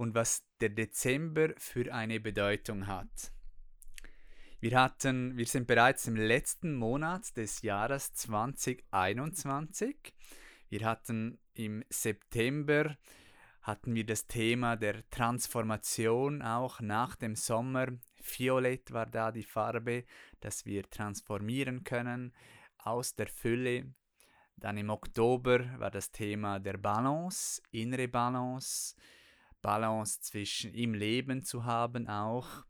und was der Dezember für eine Bedeutung hat. Wir, hatten, wir sind bereits im letzten Monat des Jahres 2021. Wir hatten im September hatten wir das Thema der Transformation auch nach dem Sommer. Violett war da die Farbe, dass wir transformieren können aus der Fülle. Dann im Oktober war das Thema der Balance, innere Balance, Balance zwischen im Leben zu haben auch,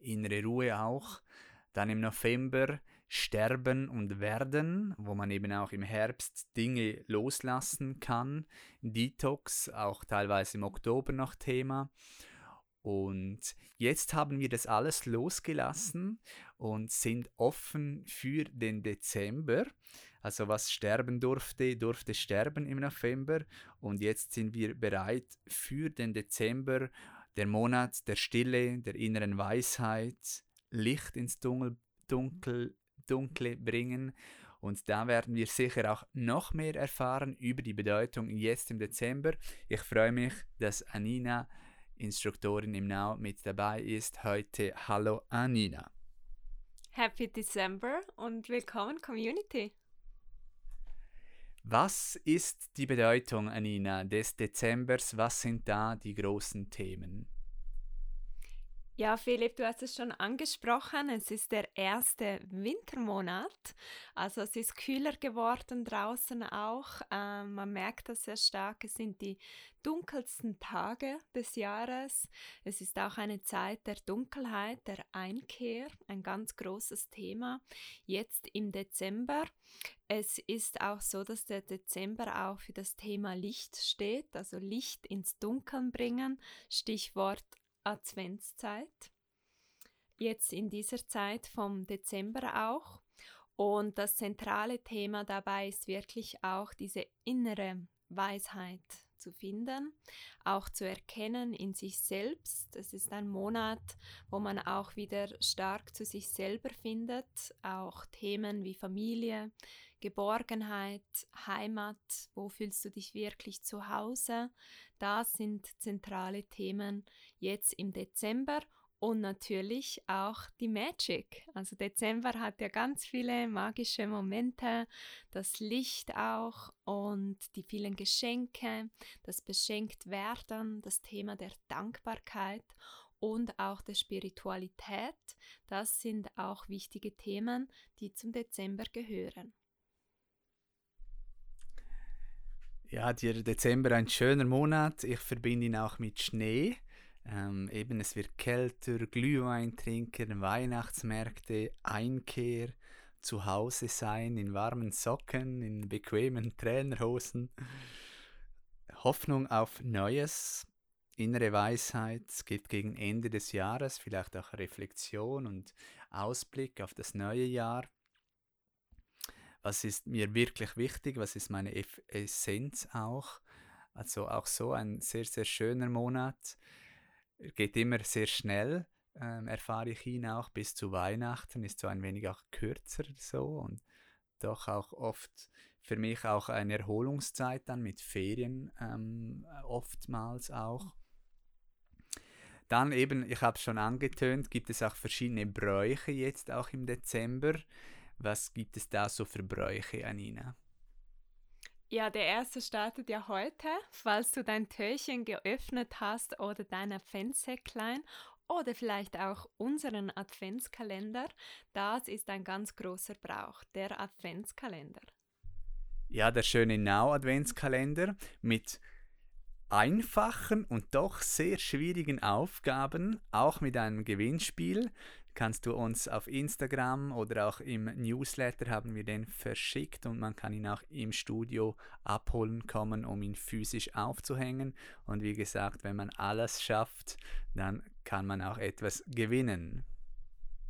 innere Ruhe auch. Dann im November Sterben und Werden, wo man eben auch im Herbst Dinge loslassen kann. Detox, auch teilweise im Oktober noch Thema. Und jetzt haben wir das alles losgelassen und sind offen für den Dezember. Also was sterben durfte, durfte sterben im November und jetzt sind wir bereit für den Dezember, der Monat der Stille, der inneren Weisheit, Licht ins Dunkel, Dunkel, Dunkle bringen. Und da werden wir sicher auch noch mehr erfahren über die Bedeutung jetzt im Dezember. Ich freue mich, dass Anina, Instruktorin im Now, mit dabei ist heute. Hallo Anina. Happy December und willkommen Community. Was ist die Bedeutung, Anina, des Dezembers? Was sind da die großen Themen? Ja, Philipp, du hast es schon angesprochen. Es ist der erste Wintermonat. Also es ist kühler geworden draußen auch. Ähm, man merkt das sehr stark. Es sind die dunkelsten Tage des Jahres. Es ist auch eine Zeit der Dunkelheit, der Einkehr, ein ganz großes Thema. Jetzt im Dezember. Es ist auch so, dass der Dezember auch für das Thema Licht steht, also Licht ins Dunkeln bringen. Stichwort Adventszeit. Jetzt in dieser Zeit vom Dezember auch. Und das zentrale Thema dabei ist wirklich auch diese innere Weisheit zu finden, auch zu erkennen in sich selbst. Es ist ein Monat, wo man auch wieder stark zu sich selber findet, auch Themen wie Familie, Geborgenheit, Heimat, wo fühlst du dich wirklich zu Hause? Das sind zentrale Themen jetzt im Dezember und natürlich auch die Magic. Also Dezember hat ja ganz viele magische Momente, das Licht auch und die vielen Geschenke, das beschenkt werden, das Thema der Dankbarkeit und auch der Spiritualität. Das sind auch wichtige Themen, die zum Dezember gehören. Ja, der Dezember ein schöner Monat. Ich verbinde ihn auch mit Schnee. Ähm, eben, es wird kälter, Glühwein trinken, Weihnachtsmärkte, Einkehr, zu Hause sein, in warmen Socken, in bequemen Trainerhosen. Hoffnung auf Neues, innere Weisheit. Es geht gegen Ende des Jahres, vielleicht auch Reflexion und Ausblick auf das neue Jahr was ist mir wirklich wichtig, was ist meine Essenz auch. Also auch so ein sehr, sehr schöner Monat. Geht immer sehr schnell, ähm, erfahre ich ihn auch, bis zu Weihnachten ist so ein wenig auch kürzer so und doch auch oft für mich auch eine Erholungszeit dann mit Ferien ähm, oftmals auch. Dann eben, ich habe es schon angetönt, gibt es auch verschiedene Bräuche jetzt auch im Dezember. Was gibt es da so für Bräuche, Anina? Ja, der erste startet ja heute. Falls du dein Türchen geöffnet hast oder dein Adventssäcklein oder vielleicht auch unseren Adventskalender, das ist ein ganz großer Brauch, der Adventskalender. Ja, der schöne Now-Adventskalender mit einfachen und doch sehr schwierigen Aufgaben, auch mit einem Gewinnspiel kannst du uns auf Instagram oder auch im Newsletter haben wir den verschickt und man kann ihn auch im Studio abholen kommen, um ihn physisch aufzuhängen. Und wie gesagt, wenn man alles schafft, dann kann man auch etwas gewinnen.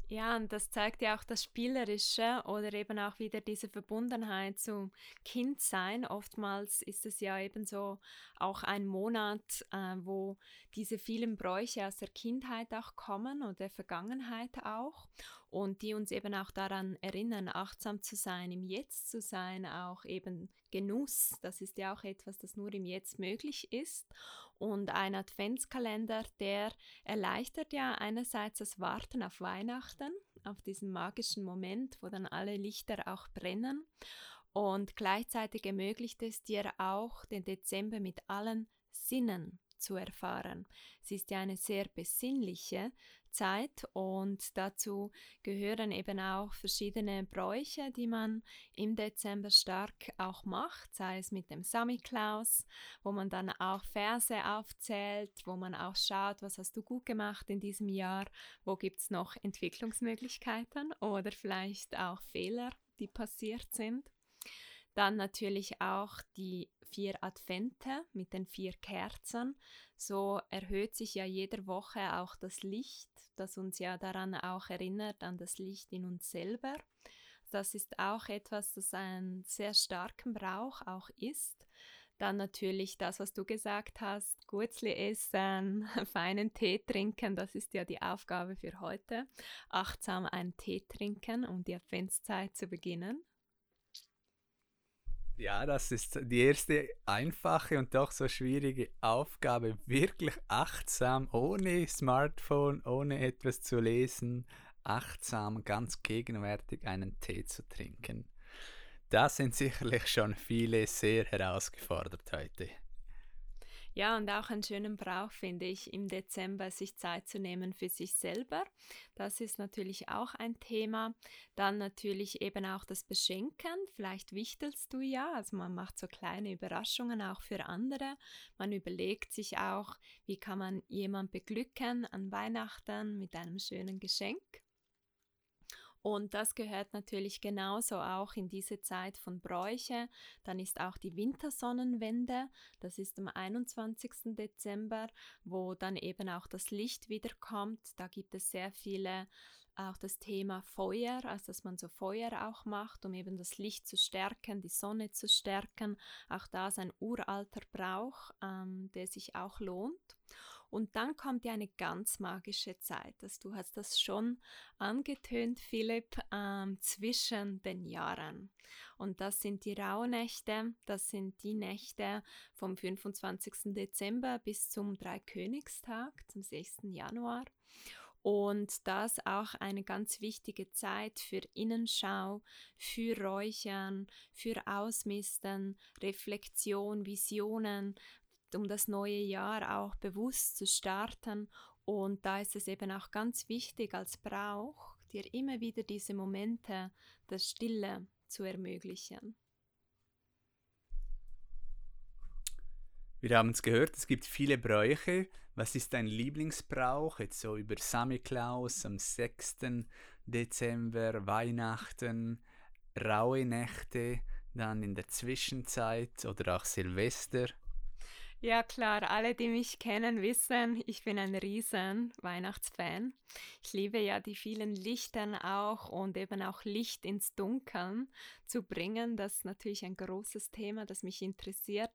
Ja, und das zeigt ja auch das Spielerische oder eben auch wieder diese Verbundenheit zum Kindsein. Oftmals ist es ja eben so auch ein Monat, äh, wo diese vielen Bräuche aus der Kindheit auch kommen oder der Vergangenheit auch und die uns eben auch daran erinnern, achtsam zu sein, im Jetzt zu sein, auch eben Genuss. Das ist ja auch etwas, das nur im Jetzt möglich ist. Und ein Adventskalender, der erleichtert ja einerseits das Warten auf Weihnachten, auf diesen magischen Moment, wo dann alle Lichter auch brennen. Und gleichzeitig ermöglicht es dir auch, den Dezember mit allen Sinnen zu erfahren. Es ist ja eine sehr besinnliche Zeit und dazu gehören eben auch verschiedene Bräuche, die man im Dezember stark auch macht, sei es mit dem Samichlaus, wo man dann auch Verse aufzählt, wo man auch schaut, was hast du gut gemacht in diesem Jahr, wo gibt es noch Entwicklungsmöglichkeiten oder vielleicht auch Fehler, die passiert sind. Dann natürlich auch die vier Advente mit den vier Kerzen. So erhöht sich ja jede Woche auch das Licht, das uns ja daran auch erinnert, an das Licht in uns selber. Das ist auch etwas, das einen sehr starken Brauch auch ist. Dann natürlich das, was du gesagt hast, Gurzli essen, feinen Tee trinken, das ist ja die Aufgabe für heute. Achtsam einen Tee trinken, um die Adventszeit zu beginnen. Ja, das ist die erste einfache und doch so schwierige Aufgabe, wirklich achtsam, ohne Smartphone, ohne etwas zu lesen, achtsam, ganz gegenwärtig einen Tee zu trinken. Da sind sicherlich schon viele sehr herausgefordert heute. Ja, und auch einen schönen Brauch finde ich im Dezember, sich Zeit zu nehmen für sich selber. Das ist natürlich auch ein Thema. Dann natürlich eben auch das Beschenken. Vielleicht wichtelst du ja, also man macht so kleine Überraschungen auch für andere. Man überlegt sich auch, wie kann man jemand beglücken an Weihnachten mit einem schönen Geschenk. Und das gehört natürlich genauso auch in diese Zeit von Bräuche. Dann ist auch die Wintersonnenwende, das ist am 21. Dezember, wo dann eben auch das Licht wiederkommt. Da gibt es sehr viele, auch das Thema Feuer, also dass man so Feuer auch macht, um eben das Licht zu stärken, die Sonne zu stärken. Auch da ist ein uralter Brauch, ähm, der sich auch lohnt. Und dann kommt ja eine ganz magische Zeit. Also du hast das schon angetönt, Philipp, ähm, zwischen den Jahren. Und das sind die Rauhnächte, das sind die Nächte vom 25. Dezember bis zum Dreikönigstag, zum 6. Januar. Und das auch eine ganz wichtige Zeit für Innenschau, für Räuchern, für Ausmisten, Reflexion, Visionen, um das neue Jahr auch bewusst zu starten. Und da ist es eben auch ganz wichtig als Brauch, dir immer wieder diese Momente der Stille zu ermöglichen. Wir haben es gehört, es gibt viele Bräuche. Was ist dein Lieblingsbrauch? Jetzt so über Samichlaus am 6. Dezember, Weihnachten, raue Nächte, dann in der Zwischenzeit oder auch Silvester. Ja, klar, alle, die mich kennen, wissen, ich bin ein riesen Weihnachtsfan. Ich liebe ja die vielen Lichtern auch und eben auch Licht ins Dunkeln zu bringen. Das ist natürlich ein großes Thema, das mich interessiert.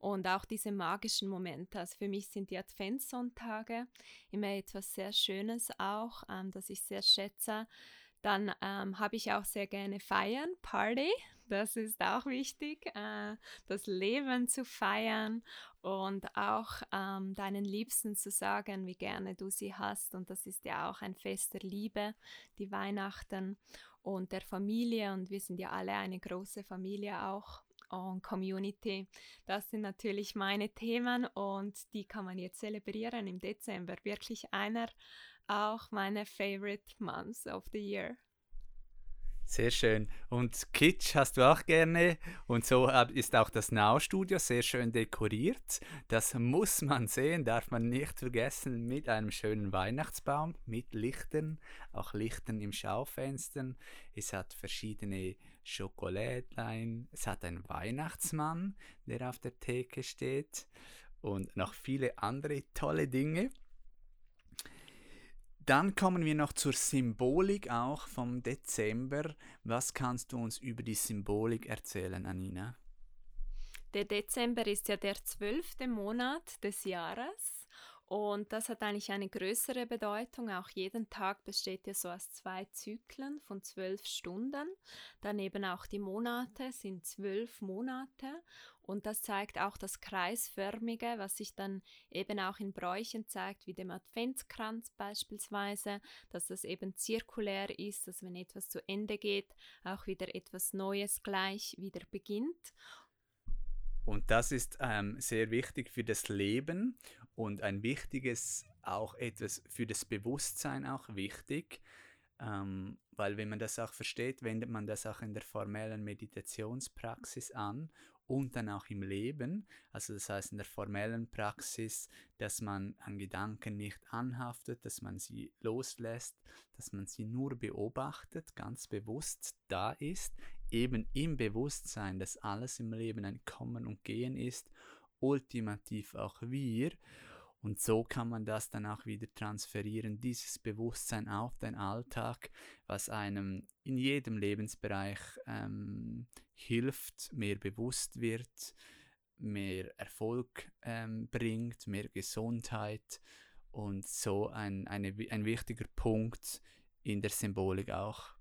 Und auch diese magischen Momente. Also für mich sind die Adventssonntage immer etwas sehr Schönes auch, ähm, das ich sehr schätze. Dann ähm, habe ich auch sehr gerne Feiern, Party. Das ist auch wichtig, äh, das Leben zu feiern und auch ähm, deinen Liebsten zu sagen, wie gerne du sie hast. Und das ist ja auch ein Fest der Liebe, die Weihnachten und der Familie. Und wir sind ja alle eine große Familie auch und Community. Das sind natürlich meine Themen und die kann man jetzt zelebrieren im Dezember. Wirklich einer auch meiner Favorite Months of the Year. Sehr schön. Und Kitsch hast du auch gerne. Und so ist auch das Now-Studio sehr schön dekoriert. Das muss man sehen, darf man nicht vergessen, mit einem schönen Weihnachtsbaum, mit Lichtern, auch Lichtern im Schaufenstern. Es hat verschiedene Schokolädlein. Es hat einen Weihnachtsmann, der auf der Theke steht. Und noch viele andere tolle Dinge. Dann kommen wir noch zur Symbolik auch vom Dezember. Was kannst du uns über die Symbolik erzählen, Anina? Der Dezember ist ja der zwölfte Monat des Jahres und das hat eigentlich eine größere Bedeutung. Auch jeden Tag besteht ja so aus zwei Zyklen von zwölf Stunden. Daneben auch die Monate sind zwölf Monate und das zeigt auch das Kreisförmige, was sich dann eben auch in Bräuchen zeigt, wie dem Adventskranz beispielsweise, dass das eben zirkulär ist, dass wenn etwas zu Ende geht, auch wieder etwas Neues gleich wieder beginnt. Und das ist ähm, sehr wichtig für das Leben und ein wichtiges, auch etwas für das Bewusstsein auch wichtig, ähm, weil wenn man das auch versteht, wendet man das auch in der formellen Meditationspraxis an und dann auch im Leben. Also das heißt in der formellen Praxis, dass man an Gedanken nicht anhaftet, dass man sie loslässt, dass man sie nur beobachtet, ganz bewusst da ist, eben im Bewusstsein, dass alles im Leben ein Kommen und Gehen ist, ultimativ auch wir. Und so kann man das dann auch wieder transferieren, dieses Bewusstsein auf den Alltag, was einem in jedem Lebensbereich ähm, hilft, mehr bewusst wird, mehr Erfolg ähm, bringt, mehr Gesundheit und so ein, eine, ein wichtiger Punkt in der Symbolik auch.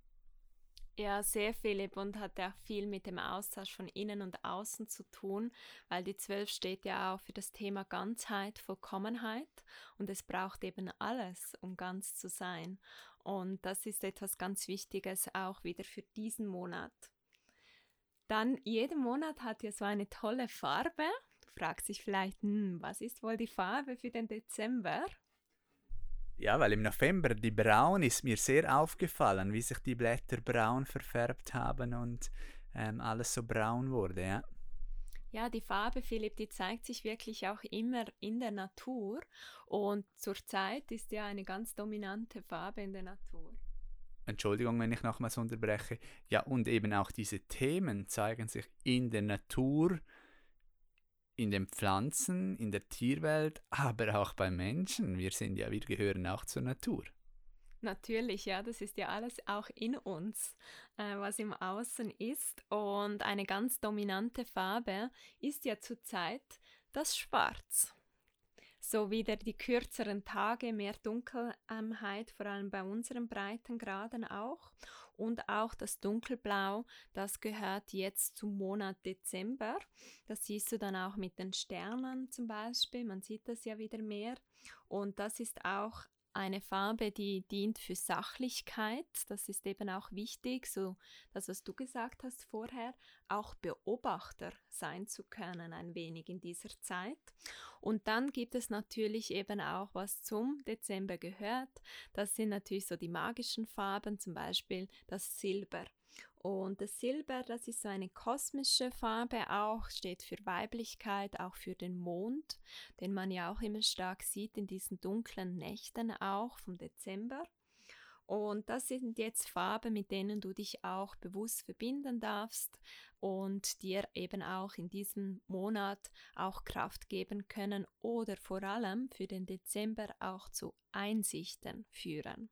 Ja, sehr Philipp und hat ja viel mit dem Austausch von innen und außen zu tun, weil die Zwölf steht ja auch für das Thema Ganzheit, Vollkommenheit und es braucht eben alles, um ganz zu sein. Und das ist etwas ganz Wichtiges auch wieder für diesen Monat. Dann, jeder Monat hat ja so eine tolle Farbe. Du fragst dich vielleicht, hm, was ist wohl die Farbe für den Dezember? Ja, weil im November die Braun ist mir sehr aufgefallen, wie sich die Blätter braun verfärbt haben und ähm, alles so braun wurde, ja. Ja, die Farbe, Philipp, die zeigt sich wirklich auch immer in der Natur und zurzeit ist ja eine ganz dominante Farbe in der Natur. Entschuldigung, wenn ich nochmals unterbreche. Ja, und eben auch diese Themen zeigen sich in der Natur, in den Pflanzen, in der Tierwelt, aber auch bei Menschen. Wir sind ja, wir gehören auch zur Natur. Natürlich, ja, das ist ja alles auch in uns, äh, was im Außen ist. Und eine ganz dominante Farbe ist ja zurzeit das Schwarz so wieder die kürzeren Tage, mehr Dunkelheit, vor allem bei unseren Breitengraden auch. Und auch das Dunkelblau, das gehört jetzt zum Monat Dezember. Das siehst du dann auch mit den Sternen zum Beispiel. Man sieht das ja wieder mehr. Und das ist auch eine Farbe, die dient für Sachlichkeit. Das ist eben auch wichtig, so das, was du gesagt hast vorher, auch Beobachter sein zu können, ein wenig in dieser Zeit. Und dann gibt es natürlich eben auch, was zum Dezember gehört. Das sind natürlich so die magischen Farben, zum Beispiel das Silber. Und das Silber, das ist so eine kosmische Farbe auch, steht für Weiblichkeit, auch für den Mond, den man ja auch immer stark sieht in diesen dunklen Nächten auch vom Dezember. Und das sind jetzt Farben, mit denen du dich auch bewusst verbinden darfst und dir eben auch in diesem Monat auch Kraft geben können oder vor allem für den Dezember auch zu Einsichten führen.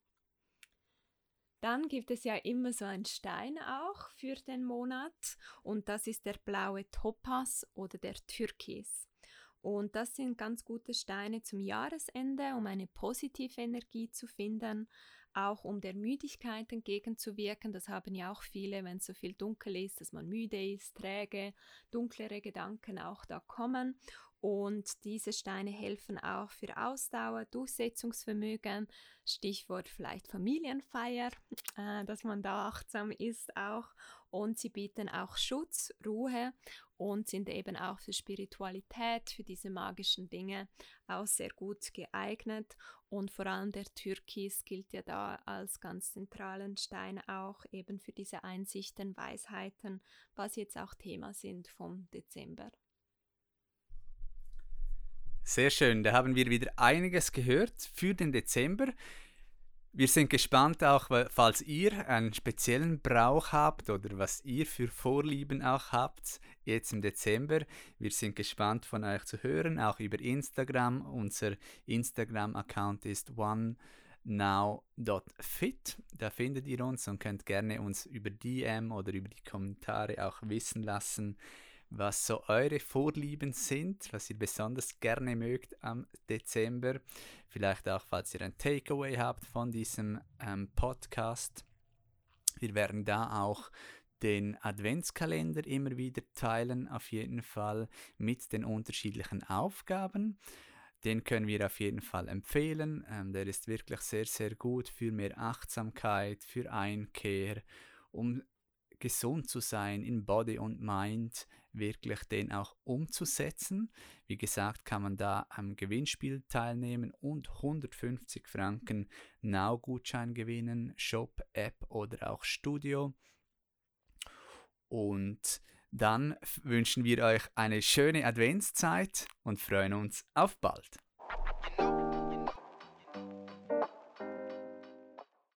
Dann gibt es ja immer so einen Stein auch für den Monat und das ist der blaue Topaz oder der Türkis. Und das sind ganz gute Steine zum Jahresende, um eine positive Energie zu finden, auch um der Müdigkeit entgegenzuwirken. Das haben ja auch viele, wenn es so viel dunkel ist, dass man müde ist, träge, dunklere Gedanken auch da kommen. Und diese Steine helfen auch für Ausdauer, Durchsetzungsvermögen, Stichwort vielleicht Familienfeier, äh, dass man da achtsam ist auch. Und sie bieten auch Schutz, Ruhe und sind eben auch für Spiritualität, für diese magischen Dinge auch sehr gut geeignet. Und vor allem der Türkis gilt ja da als ganz zentralen Stein auch eben für diese Einsichten, Weisheiten, was jetzt auch Thema sind vom Dezember. Sehr schön, da haben wir wieder einiges gehört für den Dezember. Wir sind gespannt auch, falls ihr einen speziellen Brauch habt oder was ihr für Vorlieben auch habt, jetzt im Dezember. Wir sind gespannt von euch zu hören, auch über Instagram. Unser Instagram-Account ist one now.fit. Da findet ihr uns und könnt gerne uns über DM oder über die Kommentare auch wissen lassen, was so eure Vorlieben sind, was ihr besonders gerne mögt am Dezember. Vielleicht auch, falls ihr ein Takeaway habt von diesem ähm, Podcast. Wir werden da auch den Adventskalender immer wieder teilen, auf jeden Fall mit den unterschiedlichen Aufgaben. Den können wir auf jeden Fall empfehlen. Ähm, der ist wirklich sehr, sehr gut für mehr Achtsamkeit, für Einkehr, um gesund zu sein in Body und Mind, wirklich den auch umzusetzen. Wie gesagt, kann man da am Gewinnspiel teilnehmen und 150 Franken Now-Gutschein gewinnen, Shop, App oder auch Studio. Und dann wünschen wir euch eine schöne Adventszeit und freuen uns auf bald.